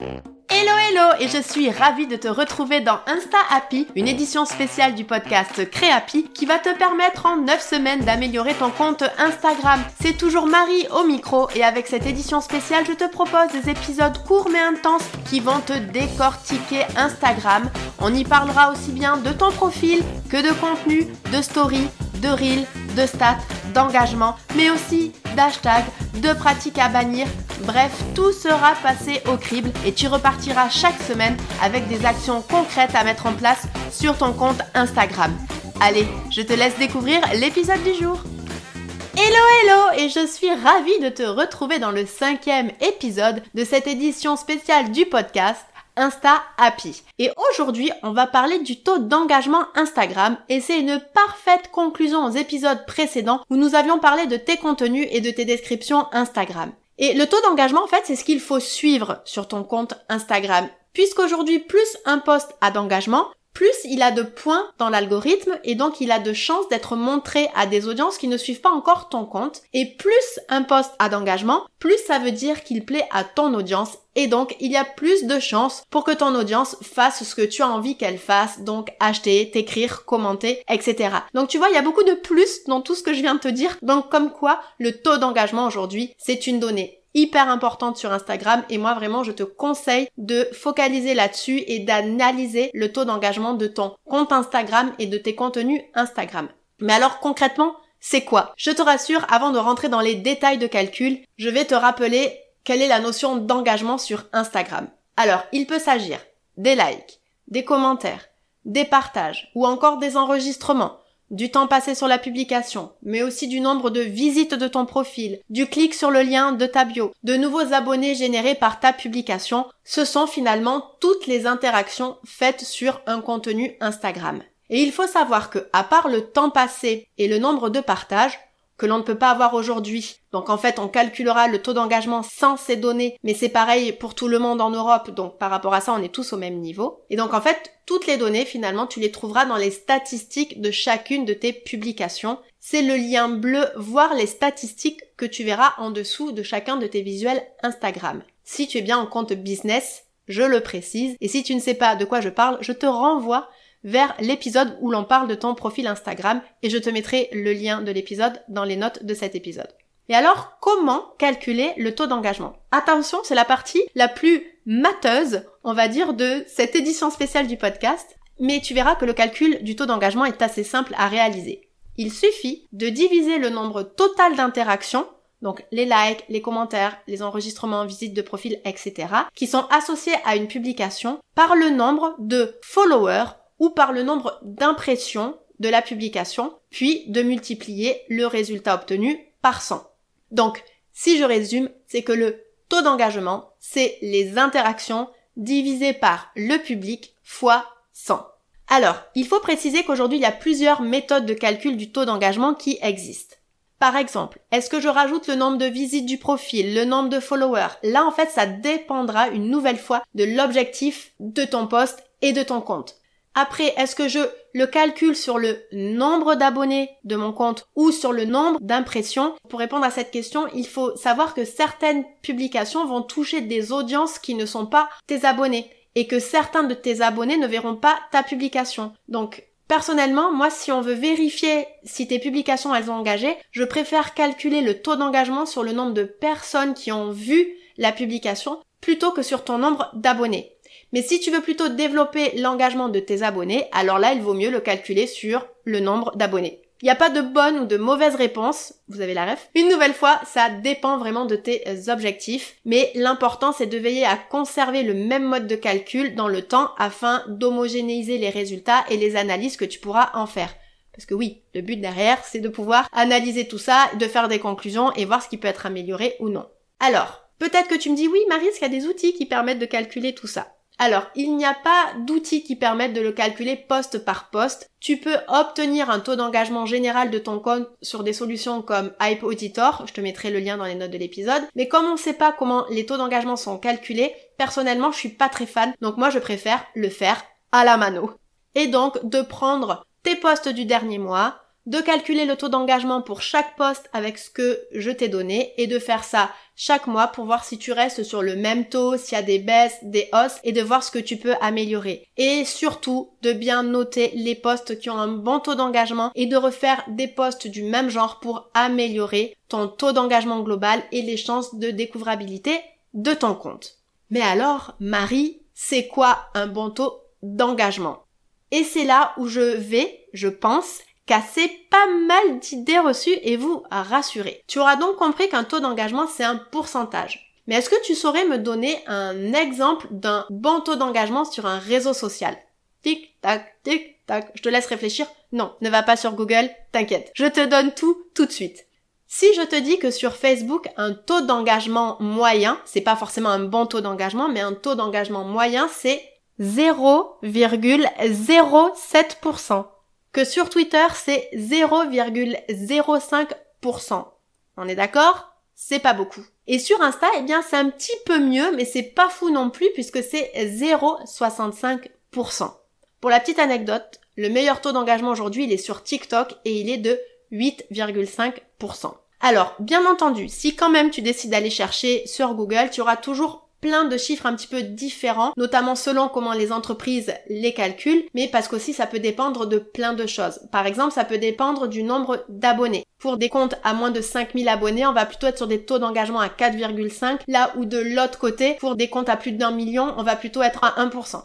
Hello hello et je suis ravie de te retrouver dans Insta Happy, une édition spéciale du podcast Créapi qui va te permettre en 9 semaines d'améliorer ton compte Instagram. C'est toujours Marie au micro et avec cette édition spéciale, je te propose des épisodes courts mais intenses qui vont te décortiquer Instagram. On y parlera aussi bien de ton profil que de contenu, de story, de reel, de stats, d'engagement, mais aussi d'hashtags, de pratiques à bannir. Bref, tout sera passé au crible et tu repartiras chaque semaine avec des actions concrètes à mettre en place sur ton compte Instagram. Allez, je te laisse découvrir l'épisode du jour. Hello hello et je suis ravie de te retrouver dans le cinquième épisode de cette édition spéciale du podcast Insta Happy. Et aujourd'hui, on va parler du taux d'engagement Instagram et c'est une parfaite conclusion aux épisodes précédents où nous avions parlé de tes contenus et de tes descriptions Instagram. Et le taux d'engagement, en fait, c'est ce qu'il faut suivre sur ton compte Instagram. Puisqu'aujourd'hui, plus un post a d'engagement, plus il a de points dans l'algorithme et donc il a de chances d'être montré à des audiences qui ne suivent pas encore ton compte. Et plus un post a d'engagement, plus ça veut dire qu'il plaît à ton audience et donc il y a plus de chances pour que ton audience fasse ce que tu as envie qu'elle fasse, donc acheter, t'écrire, commenter, etc. Donc tu vois, il y a beaucoup de plus dans tout ce que je viens de te dire. Donc comme quoi, le taux d'engagement aujourd'hui, c'est une donnée hyper importante sur Instagram et moi vraiment je te conseille de focaliser là-dessus et d'analyser le taux d'engagement de ton compte Instagram et de tes contenus Instagram. Mais alors concrètement, c'est quoi? Je te rassure, avant de rentrer dans les détails de calcul, je vais te rappeler quelle est la notion d'engagement sur Instagram. Alors, il peut s'agir des likes, des commentaires, des partages ou encore des enregistrements, du temps passé sur la publication, mais aussi du nombre de visites de ton profil, du clic sur le lien de ta bio, de nouveaux abonnés générés par ta publication, ce sont finalement toutes les interactions faites sur un contenu Instagram. Et il faut savoir que, à part le temps passé et le nombre de partages, que l'on ne peut pas avoir aujourd'hui. Donc en fait, on calculera le taux d'engagement sans ces données, mais c'est pareil pour tout le monde en Europe, donc par rapport à ça, on est tous au même niveau. Et donc en fait, toutes les données, finalement, tu les trouveras dans les statistiques de chacune de tes publications. C'est le lien bleu, voir les statistiques que tu verras en dessous de chacun de tes visuels Instagram. Si tu es bien en compte business, je le précise, et si tu ne sais pas de quoi je parle, je te renvoie vers l'épisode où l'on parle de ton profil Instagram et je te mettrai le lien de l'épisode dans les notes de cet épisode. Et alors, comment calculer le taux d'engagement? Attention, c'est la partie la plus mateuse, on va dire, de cette édition spéciale du podcast, mais tu verras que le calcul du taux d'engagement est assez simple à réaliser. Il suffit de diviser le nombre total d'interactions, donc les likes, les commentaires, les enregistrements, visites de profil, etc., qui sont associés à une publication, par le nombre de followers ou par le nombre d'impressions de la publication, puis de multiplier le résultat obtenu par 100. Donc, si je résume, c'est que le taux d'engagement, c'est les interactions divisées par le public fois 100. Alors, il faut préciser qu'aujourd'hui, il y a plusieurs méthodes de calcul du taux d'engagement qui existent. Par exemple, est-ce que je rajoute le nombre de visites du profil, le nombre de followers? Là, en fait, ça dépendra une nouvelle fois de l'objectif de ton poste et de ton compte. Après, est-ce que je le calcule sur le nombre d'abonnés de mon compte ou sur le nombre d'impressions Pour répondre à cette question, il faut savoir que certaines publications vont toucher des audiences qui ne sont pas tes abonnés et que certains de tes abonnés ne verront pas ta publication. Donc, Personnellement, moi, si on veut vérifier si tes publications elles ont engagé, je préfère calculer le taux d'engagement sur le nombre de personnes qui ont vu la publication plutôt que sur ton nombre d'abonnés. Mais si tu veux plutôt développer l'engagement de tes abonnés, alors là, il vaut mieux le calculer sur le nombre d'abonnés. Il n'y a pas de bonne ou de mauvaise réponse, vous avez la ref. Une nouvelle fois, ça dépend vraiment de tes objectifs, mais l'important c'est de veiller à conserver le même mode de calcul dans le temps afin d'homogénéiser les résultats et les analyses que tu pourras en faire. Parce que oui, le but derrière, c'est de pouvoir analyser tout ça, de faire des conclusions et voir ce qui peut être amélioré ou non. Alors, peut-être que tu me dis oui, Marie, qu'il y a des outils qui permettent de calculer tout ça? Alors, il n'y a pas d'outils qui permettent de le calculer poste par poste. Tu peux obtenir un taux d'engagement général de ton compte sur des solutions comme Hype Auditor, je te mettrai le lien dans les notes de l'épisode. Mais comme on ne sait pas comment les taux d'engagement sont calculés, personnellement, je suis pas très fan, donc moi je préfère le faire à la mano. Et donc de prendre tes postes du dernier mois, de calculer le taux d'engagement pour chaque poste avec ce que je t'ai donné et de faire ça chaque mois pour voir si tu restes sur le même taux, s'il y a des baisses, des hausses et de voir ce que tu peux améliorer. Et surtout de bien noter les postes qui ont un bon taux d'engagement et de refaire des postes du même genre pour améliorer ton taux d'engagement global et les chances de découvrabilité de ton compte. Mais alors, Marie, c'est quoi un bon taux d'engagement? Et c'est là où je vais, je pense, casser pas mal d'idées reçues et vous rassurer. Tu auras donc compris qu'un taux d'engagement, c'est un pourcentage. Mais est-ce que tu saurais me donner un exemple d'un bon taux d'engagement sur un réseau social? Tic, tac, tic, tac. Je te laisse réfléchir. Non, ne va pas sur Google, t'inquiète. Je te donne tout tout de suite. Si je te dis que sur Facebook, un taux d'engagement moyen, c'est pas forcément un bon taux d'engagement, mais un taux d'engagement moyen, c'est 0,07% que sur Twitter, c'est 0,05%. On est d'accord? C'est pas beaucoup. Et sur Insta, eh bien, c'est un petit peu mieux, mais c'est pas fou non plus puisque c'est 0,65%. Pour la petite anecdote, le meilleur taux d'engagement aujourd'hui, il est sur TikTok et il est de 8,5%. Alors, bien entendu, si quand même tu décides d'aller chercher sur Google, tu auras toujours plein de chiffres un petit peu différents, notamment selon comment les entreprises les calculent, mais parce qu'aussi ça peut dépendre de plein de choses. Par exemple, ça peut dépendre du nombre d'abonnés. Pour des comptes à moins de 5000 abonnés, on va plutôt être sur des taux d'engagement à 4,5, là où de l'autre côté, pour des comptes à plus d'un million, on va plutôt être à 1%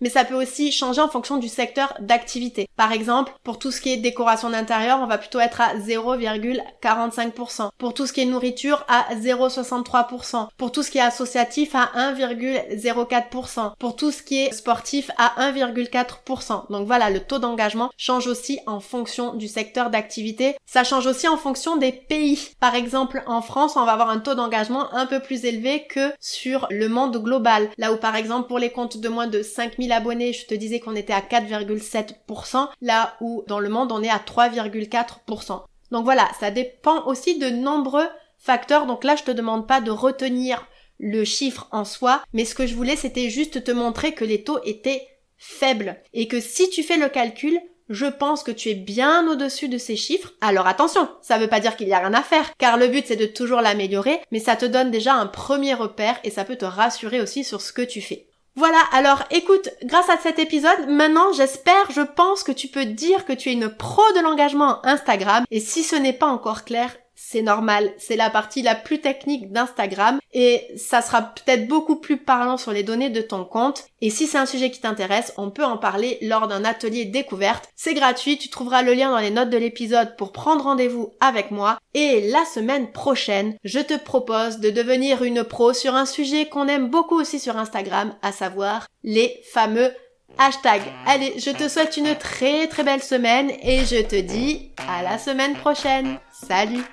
mais ça peut aussi changer en fonction du secteur d'activité. Par exemple, pour tout ce qui est décoration d'intérieur, on va plutôt être à 0,45%. Pour tout ce qui est nourriture, à 0,63%. Pour tout ce qui est associatif, à 1,04%. Pour tout ce qui est sportif, à 1,4%. Donc voilà, le taux d'engagement change aussi en fonction du secteur d'activité. Ça change aussi en fonction des pays. Par exemple, en France, on va avoir un taux d'engagement un peu plus élevé que sur le monde global. Là où par exemple, pour les comptes de moins de 5000 je te disais qu'on était à 4,7%, là où dans le monde on est à 3,4%. Donc voilà, ça dépend aussi de nombreux facteurs. Donc là, je te demande pas de retenir le chiffre en soi, mais ce que je voulais, c'était juste te montrer que les taux étaient faibles et que si tu fais le calcul, je pense que tu es bien au-dessus de ces chiffres. Alors attention, ça veut pas dire qu'il y a rien à faire, car le but c'est de toujours l'améliorer, mais ça te donne déjà un premier repère et ça peut te rassurer aussi sur ce que tu fais. Voilà, alors écoute, grâce à cet épisode, maintenant j'espère, je pense que tu peux dire que tu es une pro de l'engagement Instagram. Et si ce n'est pas encore clair, c'est normal, c'est la partie la plus technique d'Instagram et ça sera peut-être beaucoup plus parlant sur les données de ton compte. Et si c'est un sujet qui t'intéresse, on peut en parler lors d'un atelier découverte. C'est gratuit, tu trouveras le lien dans les notes de l'épisode pour prendre rendez-vous avec moi. Et la semaine prochaine, je te propose de devenir une pro sur un sujet qu'on aime beaucoup aussi sur Instagram, à savoir les fameux hashtags. Allez, je te souhaite une très très belle semaine et je te dis à la semaine prochaine. Salut